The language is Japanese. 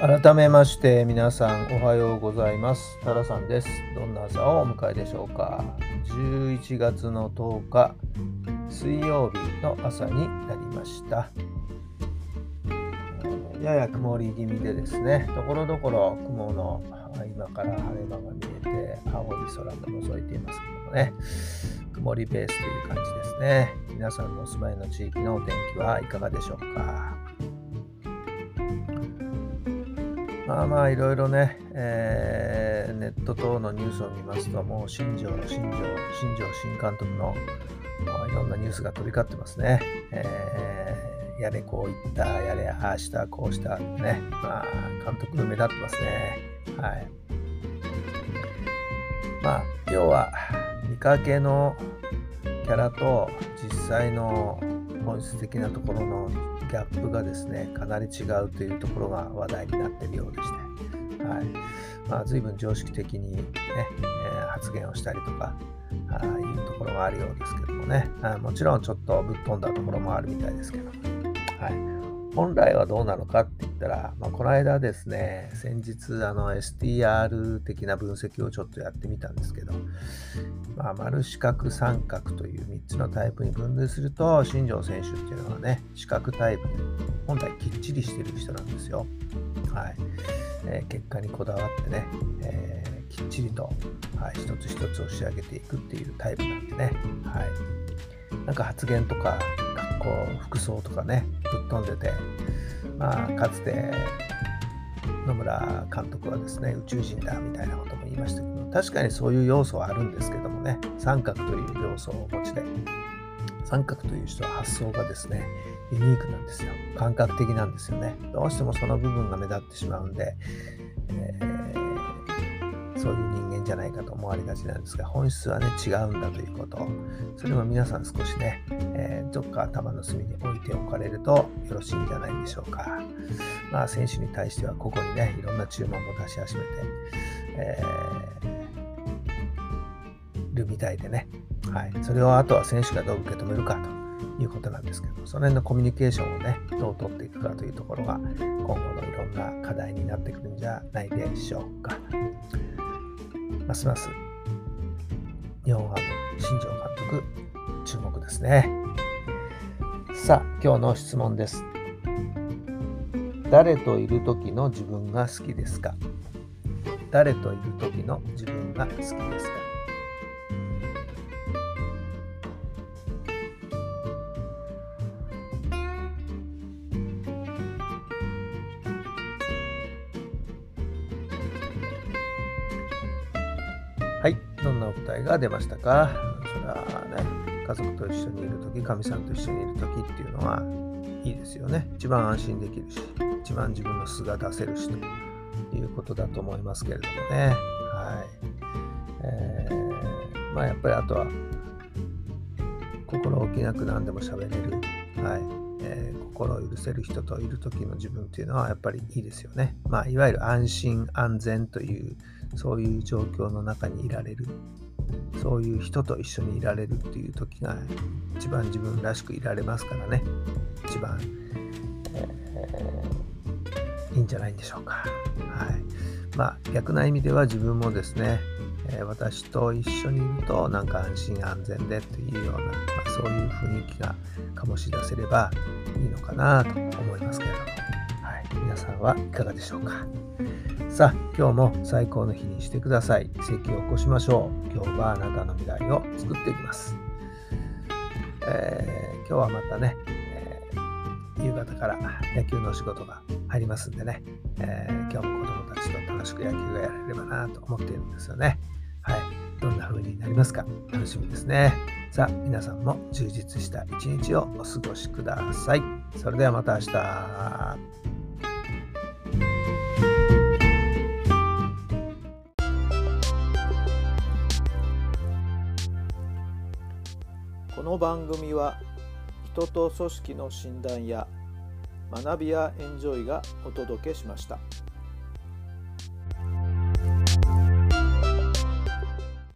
改めまして皆さんおはようございます。タラさんです。どんな朝をお迎えでしょうか。11月の10日水曜日の朝になりました。やや曇り気味でですねところどころ雲の今から晴れ間が見えて青い空が覗いていますけどもね。曇りベースという感じですね。皆さんのお住まいの地域のお天気はいかがでしょうか。まあまあいろいろね、えー、ネット等のニュースを見ますと、もう新庄、新庄、新庄新監督のいろんなニュースが飛び交ってますね。えー、やれこう言った、やれああした、こうしたね、まあ監督目立ってますね。はい。まあ要は見かけのキャラと実際の本質的なところのギャップがですねかなり違うというところが話題になっているようでして、はい。まあ、随分常識的にね、え、発言をしたりとかあいうところがあるようですけどもね。あもちろんちょっとぶっ飛んだところもあるみたいですけど、はい、本来はどうなのかってったら、まあ、この間ですね先日あの STR 的な分析をちょっとやってみたんですけど、まあ、丸四角三角という3つのタイプに分類すると新庄選手っていうのはね四角タイプで本来きっちりしてる人なんですよ。はい。えー、結果にこだわってね、えー、きっちりと、はい、一つ一つを仕上げていくっていうタイプなんでね、はい、なんか発言とか格好服装とかねぶっ飛んでて、まあ、かつて野村監督はですね宇宙人だみたいなことも言いましたけど確かにそういう要素はあるんですけどもね三角という要素をお持ちで三角という人は発想がですねユニークなんですよ。感覚的なんですよね。どうしてもその部分が目立ってしまうんで、えー、そういう人じゃないかと思われがちなんですが本質はね違うんだということ。それも皆さん少しね、えー、どっか頭の隅に置いておかれるとよろしいんじゃないでしょうか。まあ選手に対しては個々にねいろんな注文も出し始めて、えー、るみたいでね。はい、それをあとは選手がどう受け止めるかということなんですけど、その辺のコミュニケーションをね、どう取っていくかというところが、今後のいろんな課題になってくるんじゃないでしょうか。ますます日本ハム新庄監督、注目ですね。さあ、今日の質問です。誰といる時の自分が好きですか？誰といる時の自分が好きですか？どんなお答えが出ましたか？それはね、家族と一緒にいるとき、かみさんと一緒にいるときっていうのはいいですよね。一番安心できるし、一番自分の素が出せるしということだと思いますけれどもね。はい。えー、まあやっぱりあとは、心置きなく何でも喋れる。はい。心を許せる人といる時の自分っていうのはやっぱりいいですよね。まあ、いわゆる安心安全というそういう状況の中にいられるそういう人と一緒にいられるっていう時が一番自分らしくいられますからね一番、いいんじゃないんでしょうか。はいまあ、逆な意味では自分もですね、えー、私と一緒にいるとなんか安心安全でというような、まあ、そういう雰囲気が醸し出せればいいのかなと思いますけれども、はい、皆さんはいかがでしょうか。さあ、今日も最高の日にしてください。奇跡を起こしましょう。今日はあなたの未来を作っていきます。えー、今日はまたね、えー、夕方から野球の仕事が入りますんでね、えー、今日も子供たちと楽しく野球がやれればなと思っているんですよね。はい。どんな風になりますか？楽しみですね。さあ、皆さんも充実した一日をお過ごしください。それではまた明日。この番組は人と組織の診断や学びやエンジョイがお届けしました。